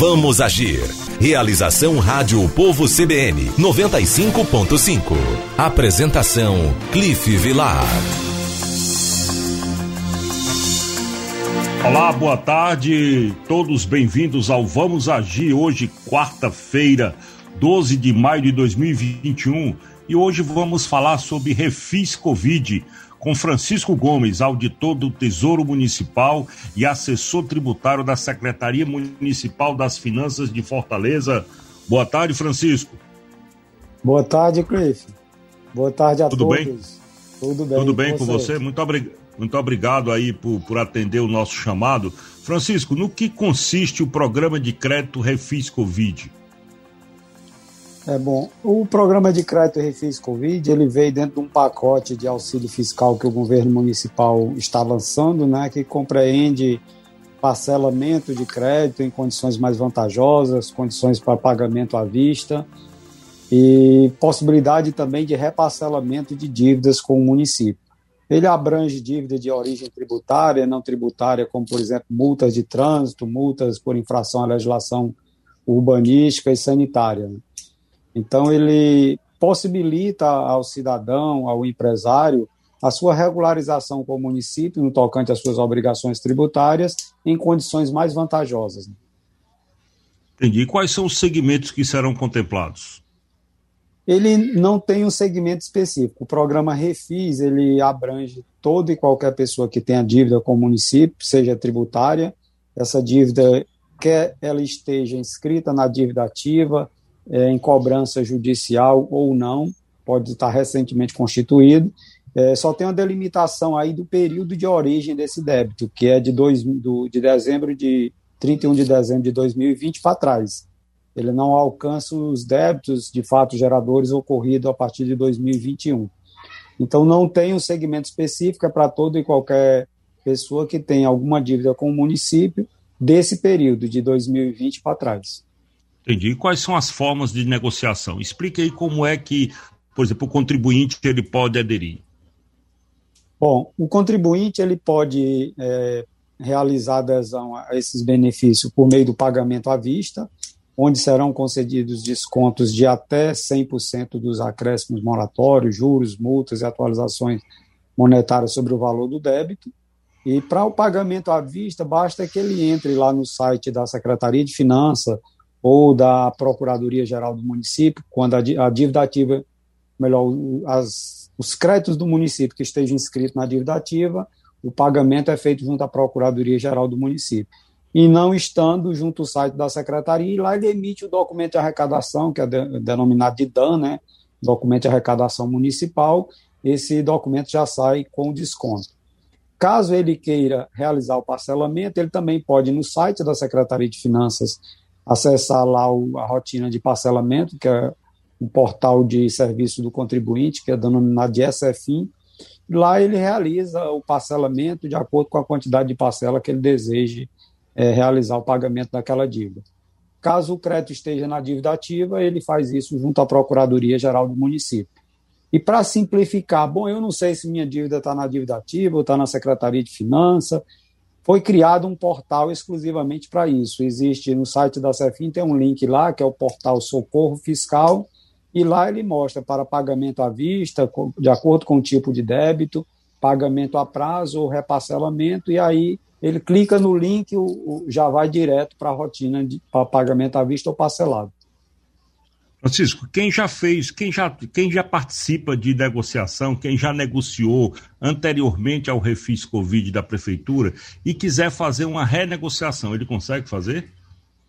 Vamos Agir. Realização Rádio Povo CBN 95.5. Apresentação Cliff Vilar. Olá, boa tarde. Todos bem-vindos ao Vamos Agir. Hoje, quarta-feira, 12 de maio de 2021. E hoje vamos falar sobre Refis Covid com Francisco Gomes, auditor do Tesouro Municipal e assessor tributário da Secretaria Municipal das Finanças de Fortaleza. Boa tarde, Francisco. Boa tarde, Cliff. Boa tarde a Tudo todos. Bem? Tudo bem? Tudo bem com você? Muito. Muito obrigado aí por, por atender o nosso chamado. Francisco, no que consiste o programa de crédito Refis Covid? É bom. O programa de crédito Refis Covid ele veio dentro de um pacote de auxílio fiscal que o governo municipal está lançando, né, que compreende parcelamento de crédito em condições mais vantajosas, condições para pagamento à vista e possibilidade também de reparcelamento de dívidas com o município. Ele abrange dívida de origem tributária, não tributária, como, por exemplo, multas de trânsito, multas por infração à legislação urbanística e sanitária. Então, ele possibilita ao cidadão, ao empresário, a sua regularização com o município no tocante às suas obrigações tributárias em condições mais vantajosas. Entendi. E quais são os segmentos que serão contemplados? Ele não tem um segmento específico. O programa Refis, ele abrange toda e qualquer pessoa que tenha dívida com o município, seja tributária, essa dívida quer ela esteja inscrita na dívida ativa, é, em cobrança judicial ou não, pode estar recentemente constituído. É, só tem uma delimitação aí do período de origem desse débito, que é de, dois, do, de dezembro de 31 de dezembro de 2020 para trás. Ele não alcança os débitos de fato geradores ocorridos a partir de 2021. Então não tem um segmento específico é para toda e qualquer pessoa que tem alguma dívida com o município desse período de 2020 para trás. Entendi. E quais são as formas de negociação? Explique aí como é que, por exemplo, o contribuinte ele pode aderir. Bom, o contribuinte ele pode é, realizar adesão a esses benefícios por meio do pagamento à vista, onde serão concedidos descontos de até 100% dos acréscimos moratórios, juros, multas e atualizações monetárias sobre o valor do débito. E para o pagamento à vista, basta que ele entre lá no site da Secretaria de Finanças ou da Procuradoria-Geral do município, quando a dívida ativa, melhor, as, os créditos do município que estejam inscritos na dívida ativa, o pagamento é feito junto à Procuradoria-Geral do município. E não estando junto ao site da Secretaria, e lá ele emite o documento de arrecadação, que é de, denominado de DAN, né? documento de arrecadação municipal, esse documento já sai com desconto. Caso ele queira realizar o parcelamento, ele também pode no site da Secretaria de Finanças acessar lá o, a rotina de parcelamento, que é o portal de serviço do contribuinte, que é denominado de SFIM. Lá ele realiza o parcelamento de acordo com a quantidade de parcela que ele deseje é, realizar o pagamento daquela dívida. Caso o crédito esteja na dívida ativa, ele faz isso junto à Procuradoria Geral do município. E para simplificar, bom, eu não sei se minha dívida está na dívida ativa ou está na Secretaria de Finanças, foi criado um portal exclusivamente para isso. Existe no site da Cefim, tem um link lá, que é o portal Socorro Fiscal, e lá ele mostra para pagamento à vista, de acordo com o tipo de débito, pagamento a prazo ou reparcelamento, e aí ele clica no link e já vai direto para a rotina de pagamento à vista ou parcelado. Francisco, quem já fez, quem já, quem já participa de negociação, quem já negociou anteriormente ao refis Covid da Prefeitura e quiser fazer uma renegociação, ele consegue fazer?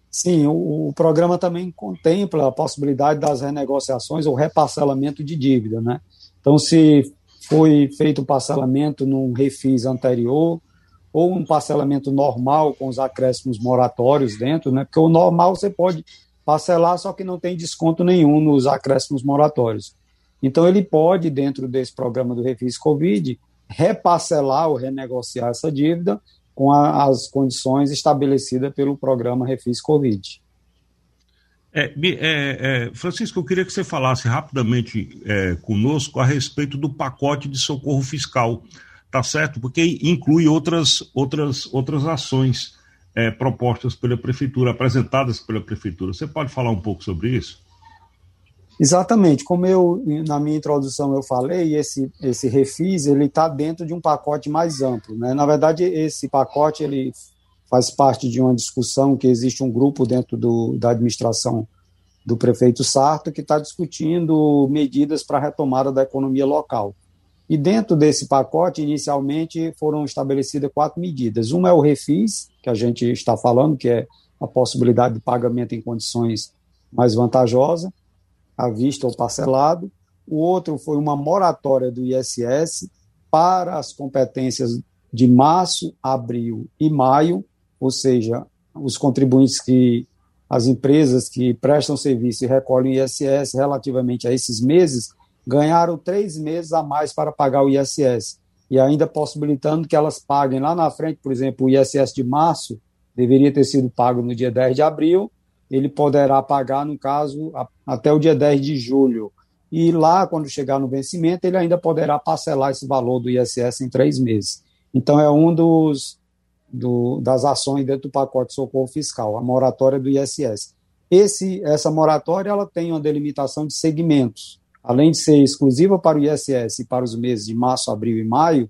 Sim, o, o programa também contempla a possibilidade das renegociações ou reparcelamento de dívida, né? Então, se foi feito o parcelamento num refis anterior, ou um parcelamento normal com os acréscimos moratórios dentro, né? Porque o normal você pode parcelar, só que não tem desconto nenhum nos acréscimos moratórios. Então, ele pode, dentro desse programa do Refis Covid, reparcelar ou renegociar essa dívida com a, as condições estabelecidas pelo programa Refis Covid. É, é, é, Francisco, eu queria que você falasse rapidamente é, conosco a respeito do pacote de socorro fiscal, tá certo? Porque inclui outras, outras, outras ações é, propostas pela prefeitura, apresentadas pela prefeitura. Você pode falar um pouco sobre isso? Exatamente, como eu na minha introdução eu falei, esse esse refis ele está dentro de um pacote mais amplo, né? Na verdade, esse pacote ele faz parte de uma discussão que existe um grupo dentro do, da administração do prefeito Sarto que está discutindo medidas para a retomada da economia local. E dentro desse pacote, inicialmente, foram estabelecidas quatro medidas. Uma é o refis, que a gente está falando, que é a possibilidade de pagamento em condições mais vantajosas à vista ou parcelado. O outro foi uma moratória do ISS para as competências de março, abril e maio, ou seja, os contribuintes que as empresas que prestam serviço e recolhem ISS relativamente a esses meses ganharam três meses a mais para pagar o ISS e ainda possibilitando que elas paguem lá na frente, por exemplo, o ISS de março deveria ter sido pago no dia 10 de abril ele poderá pagar, no caso, a, até o dia 10 de julho. E lá, quando chegar no vencimento, ele ainda poderá parcelar esse valor do ISS em três meses. Então, é um dos do, das ações dentro do pacote de socorro fiscal, a moratória do ISS. Esse, essa moratória ela tem uma delimitação de segmentos. Além de ser exclusiva para o ISS e para os meses de março, abril e maio,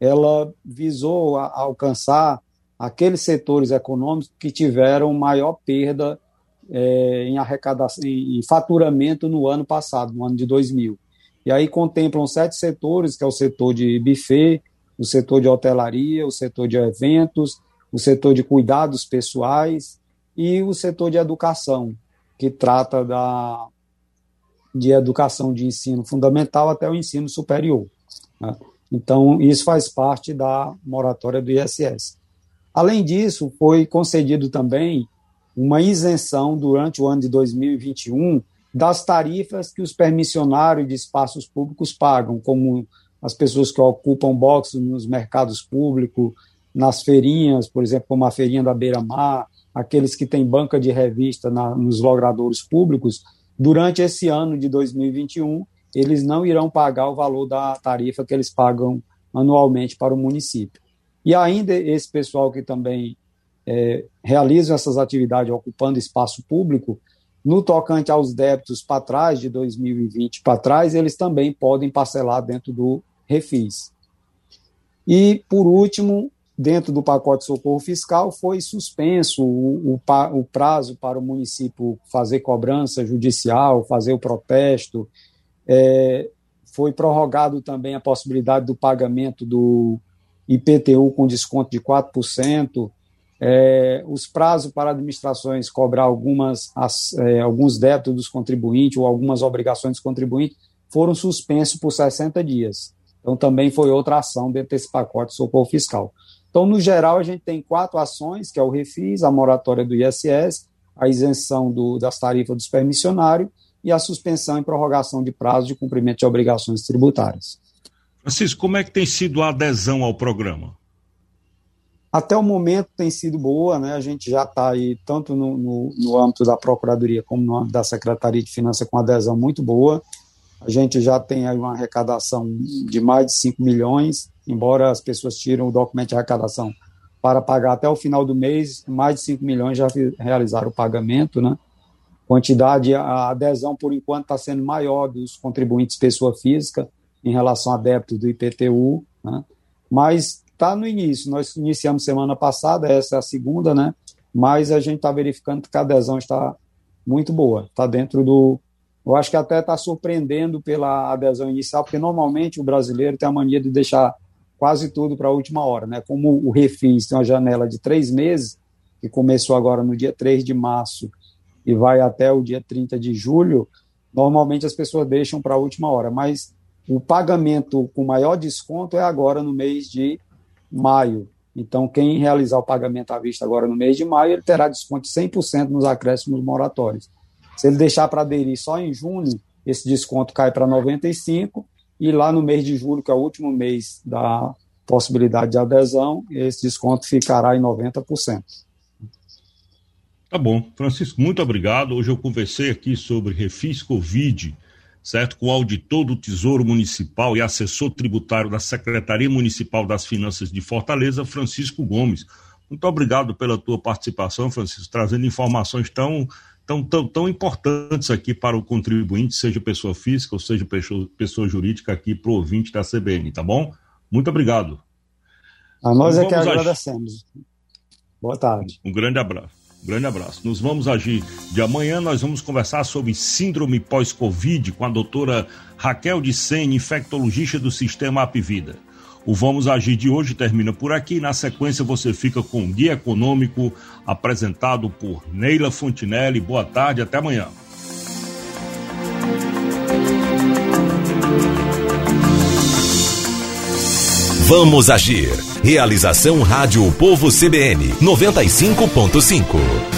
ela visou a, a alcançar aqueles setores econômicos que tiveram maior perda é, em arrecadação, em faturamento no ano passado, no ano de 2000. E aí contemplam sete setores, que é o setor de buffet, o setor de hotelaria, o setor de eventos, o setor de cuidados pessoais e o setor de educação, que trata da de educação de ensino fundamental até o ensino superior. Né? Então, isso faz parte da moratória do ISS. Além disso, foi concedido também uma isenção durante o ano de 2021 das tarifas que os permissionários de espaços públicos pagam, como as pessoas que ocupam boxes nos mercados públicos, nas feirinhas, por exemplo, como a feirinha da Beira-Mar, aqueles que têm banca de revista na, nos logradouros públicos, durante esse ano de 2021, eles não irão pagar o valor da tarifa que eles pagam anualmente para o município. E ainda esse pessoal que também é, realizam essas atividades ocupando espaço público, no tocante aos débitos para trás, de 2020 para trás, eles também podem parcelar dentro do refis. E, por último, dentro do pacote de socorro fiscal, foi suspenso o, o, prazo para o município fazer cobrança judicial, fazer o protesto. É, foi prorrogado também a possibilidade do pagamento do IPTU com desconto de 4%, é, os prazos para administrações cobrar algumas, as, é, alguns débitos dos contribuintes ou algumas obrigações dos contribuintes foram suspensos por 60 dias. Então, também foi outra ação dentro desse pacote de socorro fiscal. Então, no geral, a gente tem quatro ações, que é o refis, a moratória do ISS, a isenção do, das tarifas dos permissionários e a suspensão e prorrogação de prazo de cumprimento de obrigações tributárias. Francisco, como é que tem sido a adesão ao programa? Até o momento tem sido boa, né? A gente já está aí, tanto no, no, no, âmbito da Procuradoria como no âmbito da Secretaria de Finanças, com adesão muito boa. A gente já tem aí uma arrecadação de mais de 5 milhões, embora as pessoas tiram o documento de arrecadação para pagar até o final do mês, mais de 5 milhões já realizaram o pagamento, né? Quantidade, a adesão, por enquanto, está sendo maior dos contribuintes pessoa física em relação a débitos do IPTU, né? mas está no início. Nós iniciamos semana passada, essa é a segunda, né? Mas a gente está verificando que a adesão está muito boa, está dentro do. Eu acho que até está surpreendendo pela adesão inicial, porque normalmente o brasileiro tem a mania de deixar quase tudo para a última hora, né? Como o Refis tem uma janela de três meses, que começou agora no dia 3 de março e vai até o dia 30 de julho, normalmente as pessoas deixam para a última hora, mas o pagamento com maior desconto é agora no mês de maio. Então, quem realizar o pagamento à vista agora no mês de maio, ele terá desconto de 100% nos acréscimos moratórios. Se ele deixar para aderir só em junho, esse desconto cai para 95% e lá no mês de julho, que é o último mês da possibilidade de adesão, esse desconto ficará em 90%. Tá bom. Francisco, muito obrigado. Hoje eu conversei aqui sobre refis Covid certo? Com o auditor do Tesouro Municipal e assessor tributário da Secretaria Municipal das Finanças de Fortaleza, Francisco Gomes. Muito obrigado pela tua participação, Francisco, trazendo informações tão, tão, tão, tão importantes aqui para o contribuinte, seja pessoa física ou seja pessoa, pessoa jurídica aqui para o ouvinte da CBN, tá bom? Muito obrigado. A nós é que agradecemos. Boa tarde. Um grande abraço. Um grande abraço. Nos vamos agir de amanhã. Nós vamos conversar sobre síndrome pós-Covid com a doutora Raquel de Sene, infectologista do Sistema Apivida. O Vamos Agir de hoje termina por aqui. Na sequência, você fica com o Guia Econômico, apresentado por Neila Fontinelli. Boa tarde, até amanhã. Vamos Agir. Realização Rádio Povo CBN 95.5.